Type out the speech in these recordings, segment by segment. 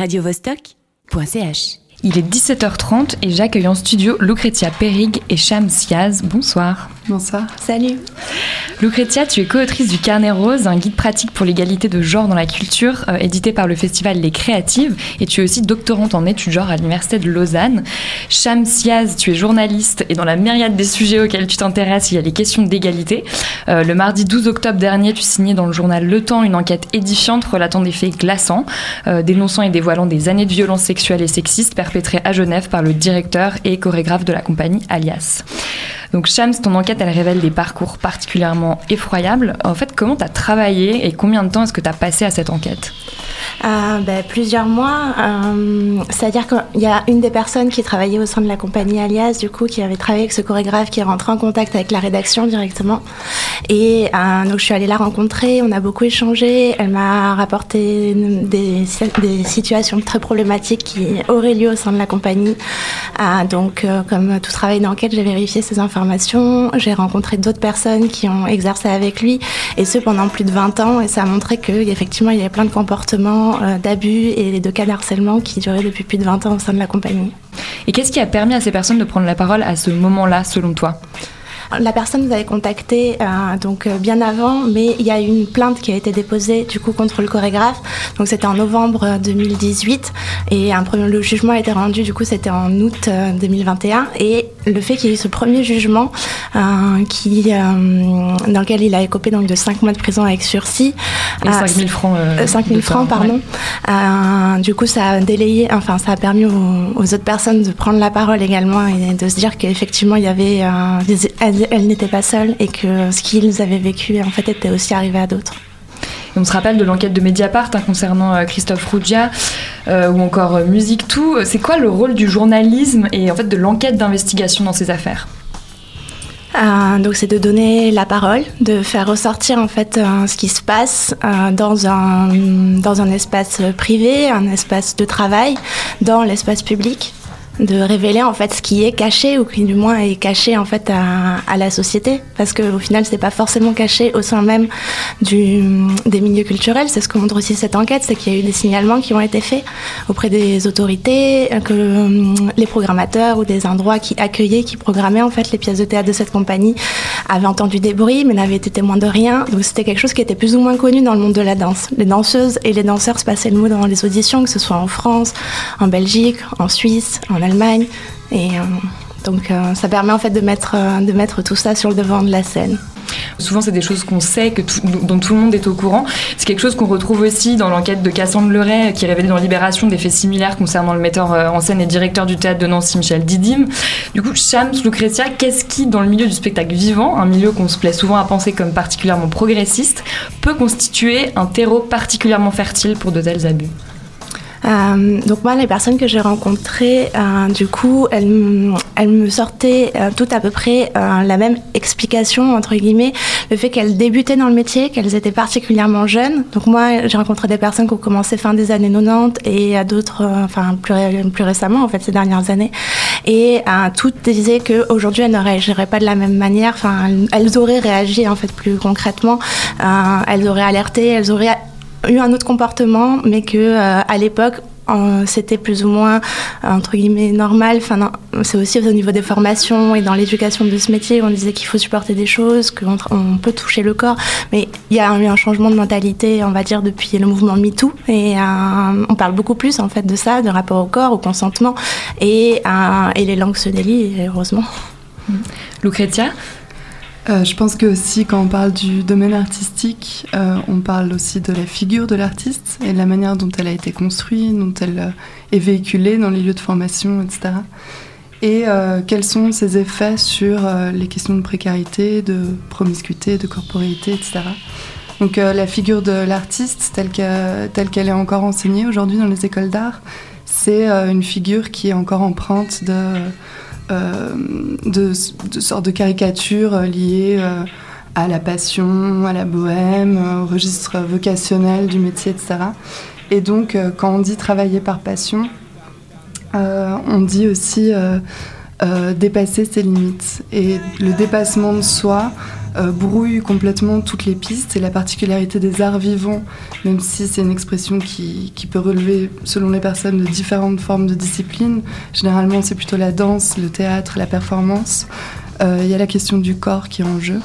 radiovostok.ch. Il est 17h30 et j'accueille en studio Lucretia Perig et Cham Siaz. Bonsoir. Bonsoir. Salut. Lucretia, tu es co-autrice du Carnet Rose, un guide pratique pour l'égalité de genre dans la culture, euh, édité par le festival Les Créatives, et tu es aussi doctorante en études genre à l'Université de Lausanne. Cham Siaz, tu es journaliste et dans la myriade des sujets auxquels tu t'intéresses, il y a les questions d'égalité. Euh, le mardi 12 octobre dernier, tu signais dans le journal Le Temps une enquête édifiante relatant des faits glaçants, euh, dénonçant et dévoilant des années de violences sexuelles et sexistes perpétrées à Genève par le directeur et chorégraphe de la compagnie Alias. Donc Shams, ton enquête, elle révèle des parcours particulièrement effroyables. En fait, comment tu as travaillé et combien de temps est-ce que tu as passé à cette enquête? Euh, ben, Plusieurs mois. Euh, C'est-à-dire qu'il y a une des personnes qui travaillait au sein de la compagnie Alias, du coup, qui avait travaillé avec ce chorégraphe, qui est rentré en contact avec la rédaction directement. Et euh, donc je suis allée la rencontrer, on a beaucoup échangé. Elle m'a rapporté des, des, situations très problématiques qui auraient lieu au sein de la compagnie. Donc, comme tout travail d'enquête, j'ai vérifié ces informations j'ai rencontré d'autres personnes qui ont exercé avec lui, et ce pendant plus de 20 ans. Et ça a montré qu'effectivement, il y avait plein de comportements euh, d'abus et de cas d'harcèlement qui duraient depuis plus de 20 ans au sein de la compagnie. Et qu'est-ce qui a permis à ces personnes de prendre la parole à ce moment-là, selon toi? La personne nous avait contacté euh, donc euh, bien avant, mais il y a une plainte qui a été déposée du coup contre le chorégraphe. Donc c'était en novembre 2018 et un premier le jugement a été rendu du coup c'était en août 2021 et le fait qu'il y ait eu ce premier jugement euh, qui dans lequel il a écopé donc de 5 mois de prison avec sursis et 5 000 francs 5 000 francs pardon. du coup ça a délayé enfin ça a permis aux, aux, autres personnes de prendre la parole également et de se dire qu'effectivement il y avait des elle n'était pas seule et que ce qu'ils avaient vécu en fait était aussi arrivé à d'autres. on se rappelle de l'enquête de Mediapart hein, concernant euh, Christophe Rougia euh, ou encore euh, Musique Tout. C'est quoi le rôle du journalisme et en fait de l'enquête d'investigation dans ces affaires? Donc c'est de donner la parole, de faire ressortir en fait ce qui se passe dans un dans un espace privé, un espace de travail, dans l'espace public de révéler en fait ce qui est caché ou qui du moins est caché en fait à, la société. Parce qu'au final c'est pas forcément caché au sein même du, des milieux culturels. C'est ce que montre aussi cette enquête c'est qu'il y a eu des signalements qui ont été faits auprès des autorités que hum, les programmateurs ou des endroits qui accueillaient qui programmaient en fait les pièces de théâtre de cette compagnie avaient entendu des bruits mais n'avaient été témoins de rien. Donc c'était quelque chose qui était plus ou moins connu dans le monde de la danse. Les danseuses et les danseurs se passaient le mot dans les auditions que ce soit en France en Belgique en Suisse en Allemagne Et euh, donc euh, ça permet en fait de mettre, euh, de mettre tout ça sur le devant de la scène. Souvent, c'est des choses qu'on sait, que dont tout le monde est au courant. C'est quelque chose qu'on retrouve aussi dans l'enquête de Cassandre Leray, qui révélait dans Libération des faits similaires concernant le metteur en scène et directeur du théâtre de Nancy, Michel Didim. Du coup, Shams Lucretia, qu'est-ce qui, dans le milieu du spectacle vivant, un milieu qu'on se plaît souvent à penser comme particulièrement progressiste, peut constituer un terreau particulièrement fertile pour de tels abus? Euh, donc moi, les personnes que j'ai rencontrées, euh, du coup, elles, elles me sortaient euh, toutes à peu près la même explication, entre guillemets, le fait qu'elles débutaient dans le métier, qu'elles étaient particulièrement jeunes. Donc moi, j'ai rencontré des personnes qui ont commencé fin des années 90 et d'autres, euh, enfin plus, plus récemment, en fait, ces dernières années. Et toutes disaient qu'aujourd'hui, elles ne réagiraient pas de la même manière. Enfin, elles auraient réagi, en fait, plus concrètement. elles auraient alerté, elles auraient eu un autre comportement, mais que euh, à l'époque c'était plus ou moins entre guillemets normal. Enfin, c'est aussi au niveau des formations et dans l'éducation de ce métier, on disait qu'il faut supporter des choses, qu'on on peut toucher le corps, mais il y a eu un changement de mentalité, on va dire depuis le mouvement MeToo, et euh, on parle beaucoup plus en fait de ça, de rapport au corps, au consentement, et, euh, et les langues se délient, heureusement. Lucretia? Euh, je pense que aussi quand on parle du domaine artistique, euh, on parle aussi de la figure de l'artiste et de la manière dont elle a été construite, dont elle euh, est véhiculée dans les lieux de formation, etc. Et quels sont ses effets sur les questions de précarité, de promiscuité, de corporéité, etc. Donc la figure de l'artiste telle qu'elle est encore enseignée aujourd'hui dans les écoles d'art, c'est une figure qui est encore empreinte de de, de, sortes de caricatures euh, liées euh, à la passion, à la bohème, au registre vocationnel du métier, etc. Et donc, quand on dit travailler par passion, on dit aussi dépasser ses limites. Et le dépassement de soi, brouille complètement toutes les pistes. Et la particularité des arts vivants, même si c'est une expression qui, peut relever, selon les personnes, de différentes formes de disciplines, généralement c'est plutôt la danse, le théâtre, la performance, il y a la question du corps qui est en jeu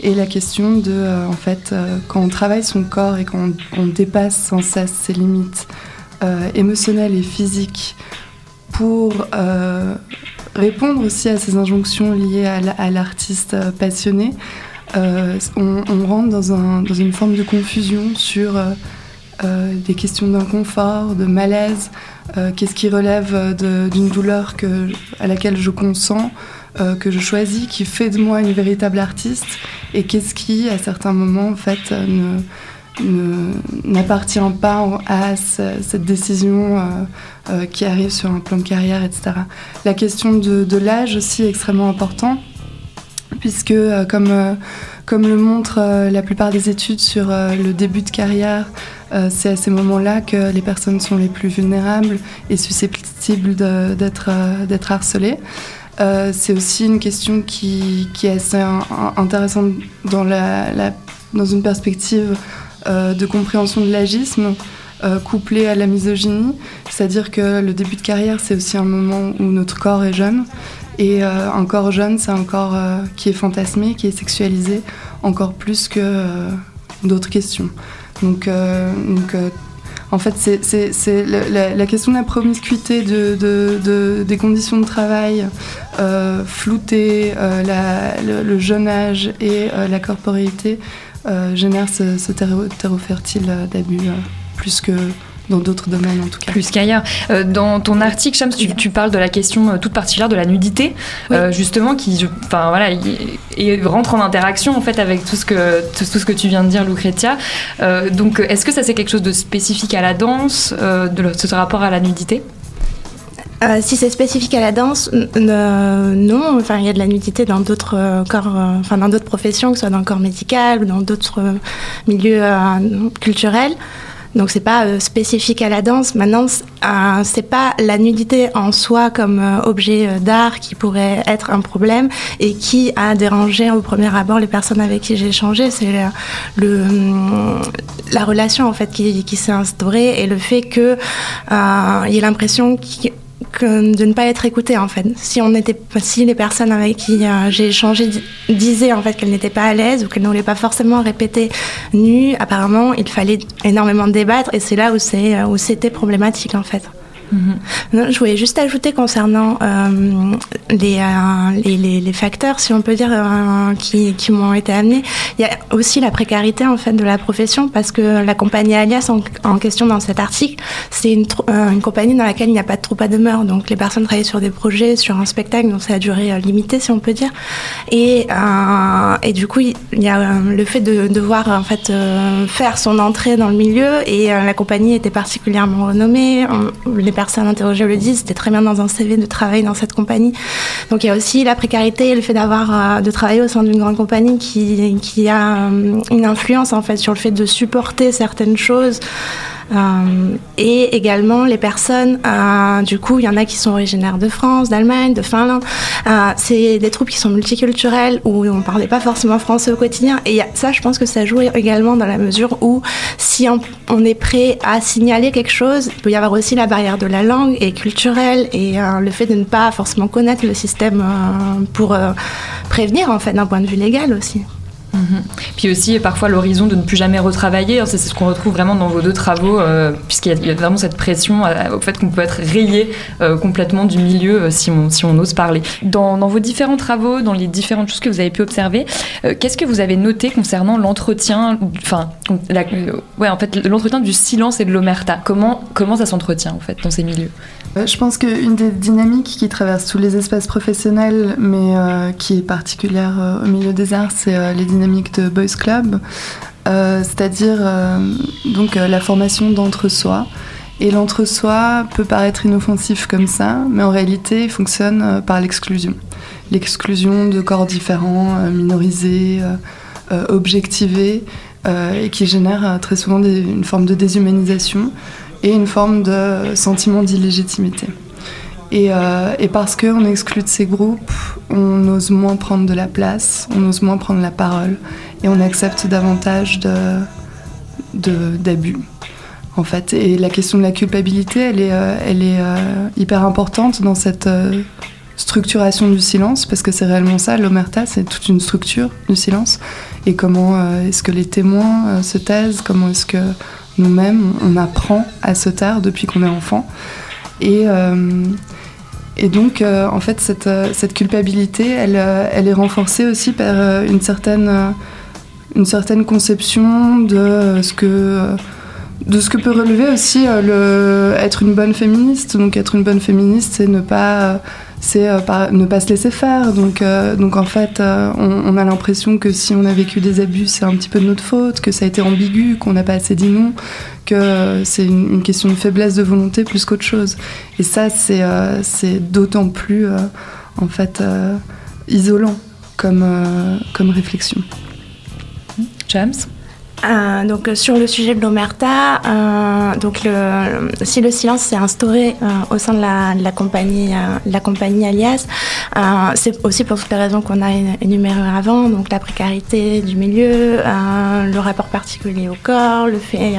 et la question de, en fait, quand on travaille son corps et quand on, dépasse sans cesse ses limites émotionnelles et physiques pour répondre aussi à ces injonctions liées à l'artiste passionné, euh, on, rentre dans, un, dans, une forme de confusion sur euh, euh, des questions d'inconfort, de malaise, qu'est-ce qui relève d'une douleur que, à laquelle je consens, que je choisis, qui fait de moi une véritable artiste, et qu'est-ce qui, à certains moments, en fait, ne n'appartient pas à cette décision qui arrive sur un plan de carrière, etc. La question de, l'âge aussi est extrêmement importante puisque euh, comme, euh, comme le montrent euh, la plupart des études sur le début de carrière, c'est à ces moments-là que les personnes sont les plus vulnérables et susceptibles d'être harcelées. c'est aussi une question qui, qui est assez intéressante dans, la, dans une perspective de compréhension de l'agisme. couplé à la misogynie, c'est-à-dire que le début de carrière, c'est aussi un moment où notre corps est jeune et euh, un corps jeune, c'est un corps euh, qui est fantasmé, qui est sexualisé, encore plus que euh, d'autres questions. Donc, en fait, c'est la, question de la promiscuité de, des conditions de travail floutées, le, jeune âge et la corporéité génèrent ce, ce terreau fertile d'abus plus que dans d'autres domaines en tout cas. Plus qu'ailleurs. Euh, dans ton article, Shams, tu, parles de la question euh, toute particulière de la nudité, euh, justement, qui, enfin voilà, et rentre en interaction en fait avec tout ce que tout, ce que tu viens de dire, Lucretia. donc, est-ce que ça c'est quelque chose de spécifique à la danse, de ce rapport à la nudité? Si c'est spécifique à la danse, non. Enfin, il y a de la nudité dans d'autres corps, enfin dans d'autres professions, que ce soit dans le corps médical ou dans d'autres milieux culturels. Donc c'est pas euh, spécifique à la danse. Maintenant, euh, c'est pas la nudité en soi comme euh, objet d'art qui pourrait être un problème et qui a dérangé au premier abord les personnes avec qui j'ai échangé. C'est la relation en fait qui, s'est instaurée et le fait que il y ait l'impression de ne pas être écouté en fait. Si on était, si les personnes avec qui euh, j'ai échangé disaient en fait qu'elles n'étaient pas à l'aise ou qu'elles ne voulaient pas forcément répéter nu, apparemment il fallait énormément débattre et c'est là où c'est où c'était problématique en fait. Mhm. Je voulais juste ajouter concernant euh, euh, les, les, facteurs, si on peut dire, euh, qui, qui m'ont été amenés. Il y a aussi la précarité en fait de la profession parce que la compagnie Alias en, question dans cet article, c'est une, compagnie dans laquelle il n'y a pas de troupe à demeure. Donc les personnes travaillent sur des projets, sur un spectacle, donc ça a duré limitée, si on peut dire. Et, et du coup, il y a le fait de devoir en fait faire son entrée dans le milieu et la compagnie était particulièrement renommée. Personnes interrogées le disent, c'était très bien dans un CV de travailler dans cette compagnie. Donc il y a aussi la précarité, le fait d'avoir euh, de travailler au sein d'une grande compagnie qui, qui a euh, une influence en fait sur le fait de supporter certaines choses. Euh, et également les personnes, euh, du coup, il y en a qui sont originaires de France, d'Allemagne, de Finlande. Euh, c'est des troupes qui sont multiculturelles où on ne parlait pas forcément français au quotidien. Et ça, je pense que ça joue également dans la mesure où si on, est prêt à signaler quelque chose, il peut y avoir aussi la barrière de la langue et culturelle et le fait de ne pas forcément connaître le système pour prévenir en fait d'un point de vue légal aussi. Mhm. Puis aussi, parfois, l'horizon de ne plus jamais retravailler. C'est ce qu'on retrouve vraiment dans vos deux travaux, euh, puisqu'il y, a vraiment cette pression euh, au fait qu'on peut être rayé euh, complètement du milieu si, on, si on ose parler. Dans, vos différents travaux, dans les différentes choses que vous avez pu observer, qu'est-ce que vous avez noté concernant l'entretien, enfin, ouais, en fait, l'entretien du silence et de l'omerta? Comment, comment ça s'entretient, en fait, dans ces milieux? Je pense qu'une des dynamiques qui traverse tous les espaces professionnels, mais qui est particulière au milieu des arts, c'est les dynamiques de Boys Club, euh, c'est-à-dire euh, euh, la formation d'entre-soi. Et l'entre-soi peut paraître inoffensif comme ça, mais en réalité, il fonctionne par l'exclusion. L'exclusion de corps différents, minorisés, objectivés, et qui génère très souvent une forme de déshumanisation et une forme de sentiment d'illégitimité. Et, et parce qu'on exclut de ces groupes, on ose moins prendre de la place, on ose moins prendre la parole et on accepte davantage d'abus. En fait, et la question de la culpabilité, elle est, elle est hyper importante dans cette structuration du silence, parce que c'est réellement ça, l'omerta, c'est toute une structure du silence. Et comment euh, est-ce que les témoins euh, se taisent, comment est-ce que nous-mêmes, on apprend à se taire depuis qu'on est enfant. Et, euh, et donc, en fait, cette, cette culpabilité, elle, elle, est renforcée aussi par une certaine, une certaine conception de ce que de ce que peut relever aussi le, être une bonne féministe. Donc être une bonne féministe, c'est ne pas c'est euh, ne pas se laisser faire. Donc, euh, donc en fait, euh, on, a l'impression que si on a vécu des abus, c'est un petit peu de notre faute, que ça a été ambigu, qu'on n'a pas assez dit non, que c'est une, question de faiblesse de volonté plus qu'autre chose. Et ça, c'est c'est d'autant plus en fait isolant comme, comme réflexion. James? Euh, donc euh, sur le sujet de l'omerta, euh, donc si le silence s'est instauré au sein de la, compagnie, la compagnie Alias, c'est aussi pour toutes les raisons qu'on a énumérées avant, donc la précarité du milieu, le rapport particulier au corps, le fait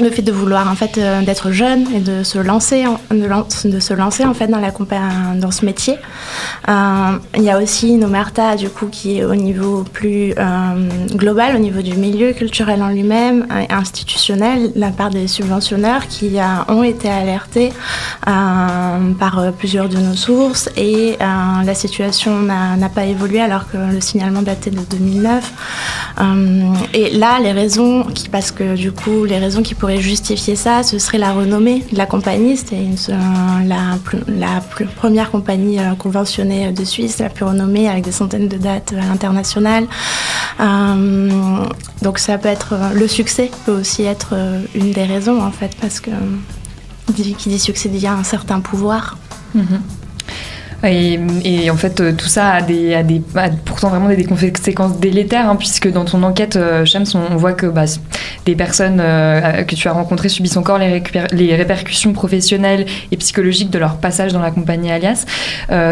le fait de vouloir en fait euh, d'être jeune et de se lancer de, de, se lancer en fait dans la dans ce métier. Euh, il y a aussi une omerta du coup qui est au niveau plus euh, global au niveau du milieu culturel en lui-même institutionnel la part des subventionneurs qui ont été alertés par plusieurs de nos sources et la situation n'a pas évolué alors que le signalement datait de 2009 et là les raisons qui parce que du coup les raisons qui pourraient justifier ça, ce serait la renommée de la compagnie. C'était la, la première compagnie euh, conventionnée de Suisse, la plus renommée, avec des centaines de dates euh, internationales. Euh, donc ça peut être le succès peut aussi être une des raisons en fait, parce que qui dit succès dit un certain pouvoir. Mm-hmm. Et, en fait, euh, tout ça a, des, a des pourtant vraiment des, conséquences délétères, hein, puisque dans ton enquête, euh, Shams, on, voit que bah, des personnes euh, que tu as rencontrées subissent encore les, répercussions professionnelles et psychologiques de leur passage dans la compagnie Alias.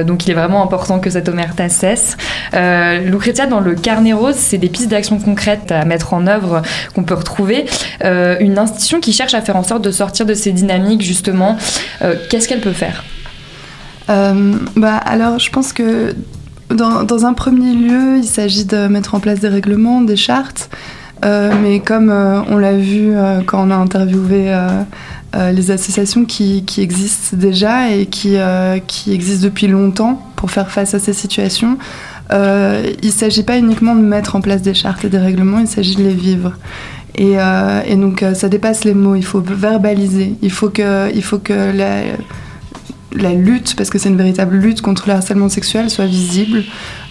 donc il est vraiment important que cette omerta cesse. Lucrezia, dans le carnet rose, c'est des pistes d'action concrètes à mettre en œuvre qu'on peut retrouver. une institution qui cherche à faire en sorte de sortir de ces dynamiques, justement, qu'est-ce qu'elle peut faire? euh, bah, Alors, je pense que dans, un premier lieu, il s'agit de mettre en place des règlements, des chartes. Euh, mais comme euh, on l'a vu quand on a interviewé les associations qui, existent déjà et qui, qui, existent depuis longtemps pour faire face à ces situations, il ne s'agit pas uniquement de mettre en place des chartes et des règlements, il s'agit de les vivre. Et, donc ça dépasse les mots, il faut verbaliser, il faut que, il faut que la lutte, parce que c'est une véritable lutte contre le harcèlement sexuel, soit visible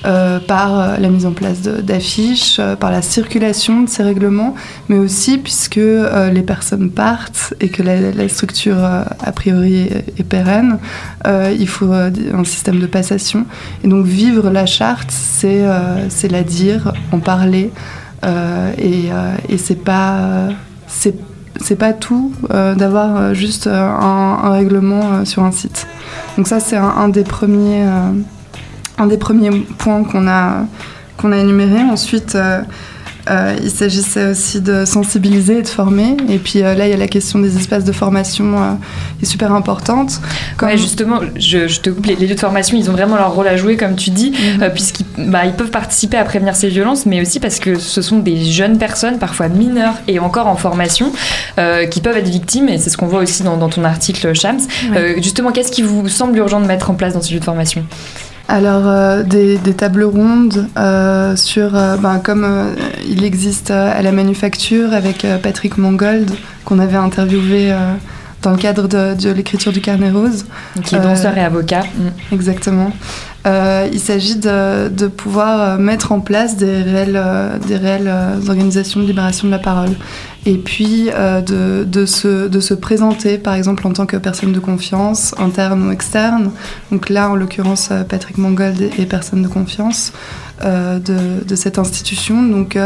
euh, par euh, la mise en place d'affiches, euh, par la circulation de ces règlements, mais aussi puisque les personnes partent et que la, structure a priori est, pérenne, il faut un système de passation. Et donc vivre la charte, c'est la dire, en parler, et, et c'est pas pas tout euh, d'avoir euh, juste euh, un, règlement sur un site. Donc ça c'est un, des premiers un des premiers points qu'on a qu'on a énuméré. Ensuite euh, il s'agissait aussi de sensibiliser et de former. Et puis euh, là, il y a la question des espaces de formation euh, qui est super importante. Comme... justement, je, te coupe, les, lieux de formation, ils ont vraiment leur rôle à jouer, comme tu dis, mhm. puisqu'ils bah, ils peuvent participer à prévenir ces violences, mais aussi parce que ce sont des jeunes personnes, parfois mineures et encore en formation, qui peuvent être victimes. Et c'est ce qu'on voit aussi dans, ton article, Shams. justement, qu'est-ce qui vous semble urgent de mettre en place dans ces lieux de formation? Alors, euh, des, tables rondes euh, sur, euh, ben, comme il existe à la manufacture avec Patrick Mongold, qu'on avait interviewé dans le cadre de, l'écriture du carnet rose. Qui est danseur et avocat. Mm. Exactement. il s'agit de, pouvoir mettre en place des réelles, des réelles organisations de libération de la parole et puis euh, de, de, se, de, se, présenter par exemple en tant que personne de confiance, interne ou externe. Donc là, en l'occurrence, euh, Patrick Mangold est personne de confiance euh, de, cette institution. Donc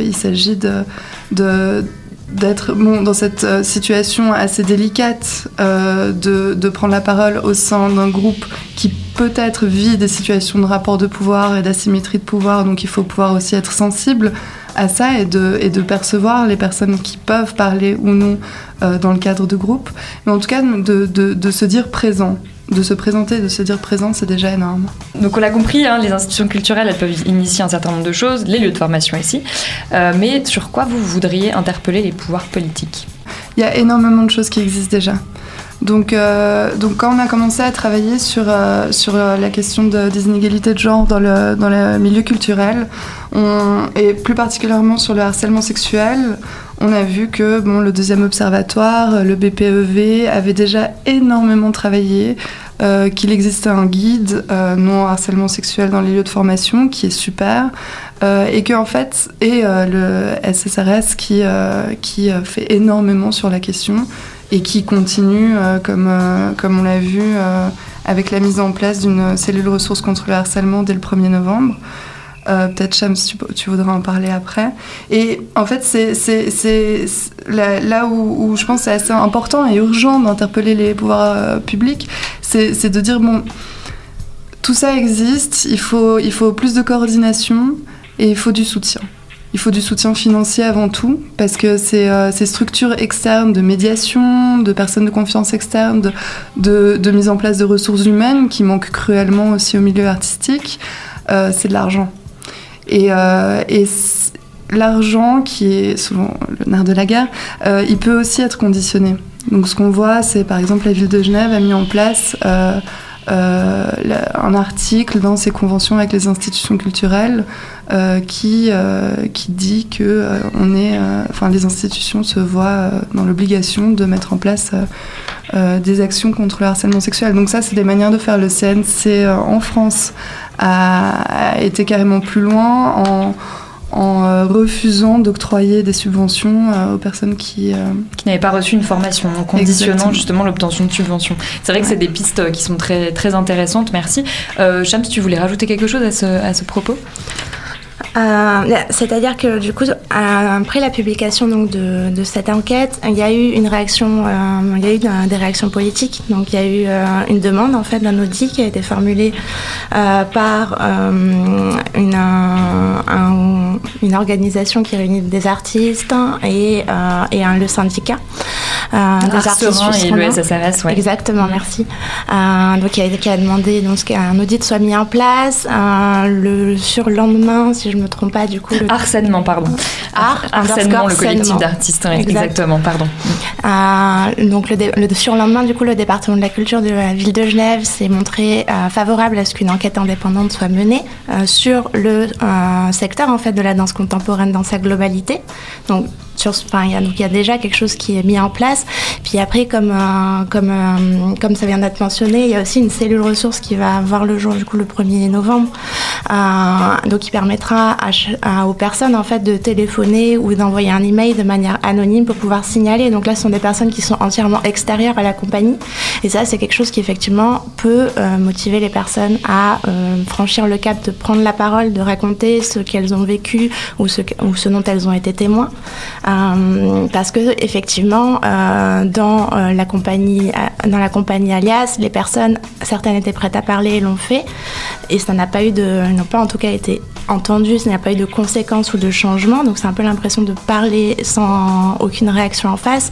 il s'agit de, d'être bon, dans cette euh, situation assez délicate euh, de, de, prendre la parole au sein d'un groupe qui peut-être vit des situations de rapport de pouvoir et d'asymétrie de pouvoir, donc il faut pouvoir aussi être sensible à ça et de, et de percevoir les personnes qui peuvent parler ou non euh, dans le cadre de groupe, mais en tout cas de, de, de se dire présent de se présenter, de se dire présent, c'est déjà énorme. Donc on l'a compris, hein, les institutions culturelles, elles peuvent initier un certain nombre de choses, les lieux de formation ici, euh, mais sur quoi vous voudriez interpeller les pouvoirs politiques? Il y a énormément de choses qui existent déjà. Donc, euh, donc quand on a commencé à travailler sur, euh, sur euh, la question de, des inégalités de genre dans le, dans le milieu culturel, et plus particulièrement sur le harcèlement sexuel, on a vu que bon, le deuxième observatoire, le BPEV, avait déjà énormément travaillé, qu'il existait un guide non harcèlement sexuel dans les lieux de formation qui est super, et que en fait, et le SSRS qui, qui fait énormément sur la question et qui continue, comme, comme on l'a vu, avec la mise en place d'une cellule ressources contre le harcèlement dès le 1er novembre. Euh, Peut-être Cham, tu, voudras en parler après. Et en fait, c'est là, là où, où, je pense c'est assez important et urgent d'interpeller les pouvoirs euh, publics, c'est de dire bon, tout ça existe, il faut, il faut plus de coordination et il faut du soutien. Il faut du soutien financier avant tout, parce que ces, euh, ces structures externes de médiation, de personnes de confiance externes, de, mise en place de ressources humaines qui manquent cruellement aussi au milieu artistique, euh, c'est de l'argent. Et, euh, l'argent, qui est souvent le nerf de la guerre, il peut aussi être conditionné. Donc ce qu'on voit, c'est par exemple la ville de Genève a mis en place euh, un article dans ses conventions avec les institutions culturelles euh, qui, euh, qui dit que on est, les institutions se voient dans l'obligation de mettre en place des actions contre le harcèlement sexuel. Donc ça, c'est des manières de faire. Le CNC en France a, a été carrément plus loin en en euh, refusant d'octroyer des subventions euh, aux personnes qui... Euh... Qui n'avaient pas reçu une formation, en conditionnant Exactement. justement l'obtention de subventions. C'est vrai que c'est des pistes qui sont très, très intéressantes, merci. Euh, Chams, tu voulais rajouter quelque chose à ce, à ce propos? Euh, C'est-à-dire que du coup, après la publication donc, de, de, cette enquête, il y a eu une réaction, euh, il y a eu des réactions politiques. Donc il y a eu euh, une demande en fait d'un audit qui a été formulée euh, par euh, une, un, un, une organisation qui réunit des artistes et, euh, et un, le syndicat. Euh, des artistes et le SSRS, ouais. Exactement, merci. Euh, donc, qui a, qui a demandé donc, qu'un audit soit mis en place. Euh, le surlendemain, si je me trompe pas, du coup. Le... Harcèlement, pardon. Ar harcèlement, le collectif d'artistes, exact. exactement, pardon. Euh, donc, le, le, surlendemain, du coup, le département de la culture de la ville de Genève s'est montré euh, favorable à ce qu'une enquête indépendante soit menée euh, sur le secteur, en fait, de la danse contemporaine dans sa globalité. Donc, il y, a, déjà quelque chose qui est mis en place. Puis après, comme, euh, comme, euh, comme ça vient d'être mentionné, il y a aussi une cellule ressource qui va voir le jour du coup le 1er novembre. Euh, donc, qui permettra aux personnes en fait de téléphoner ou d'envoyer un email de manière anonyme pour pouvoir signaler. Donc là, ce sont des personnes qui sont entièrement extérieures à la compagnie. Et ça, c'est quelque chose qui effectivement peut euh, motiver les personnes à franchir le cap de prendre la parole, de raconter ce qu'elles ont vécu ou ce dont elles ont été témoins. Euh, parce que effectivement, euh, dans euh, la compagnie, dans la compagnie Alias, les personnes, certaines étaient prêtes à parler et l'ont fait, et ça n'a pas eu de, n'ont pas en tout cas été entendu, il n'y a pas eu de conséquences ou de changements, donc c'est un peu l'impression de parler sans aucune réaction en face.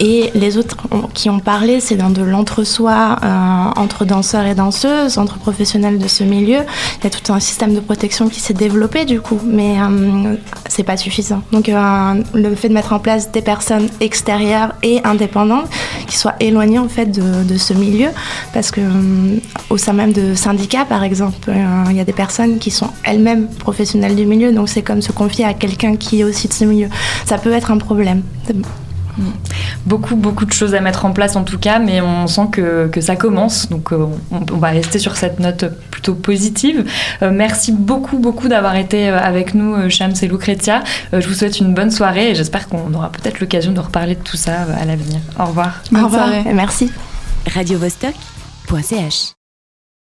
Et les autres qui ont parlé, c'est dans de l'entre-soi euh, entre danseurs et danseuses, entre professionnels de ce milieu. Il y a tout un système de protection qui s'est développé du coup, mais euh, c'est pas suffisant. Donc euh, le fait de mettre en place des personnes extérieures et indépendantes qui soient éloignées en fait de, ce milieu, parce que euh, au sein même de syndicats par exemple, euh, il y a des personnes qui sont elles-mêmes professionnels du milieu, donc c'est comme se confier à quelqu'un qui est aussi de ce milieu. Ça peut être un problème. Beaucoup, beaucoup de choses à mettre en place en tout cas, mais on sent que, que ça commence. Donc euh, on, on, va rester sur cette note plutôt positive. Euh, merci beaucoup, beaucoup d'avoir été avec nous, euh, Shams et Lucretia. Euh, je vous souhaite une bonne soirée et j'espère qu'on aura peut-être l'occasion de reparler de tout ça à l'avenir. Au revoir. Au revoir. Merci. Radio -Vostok .ch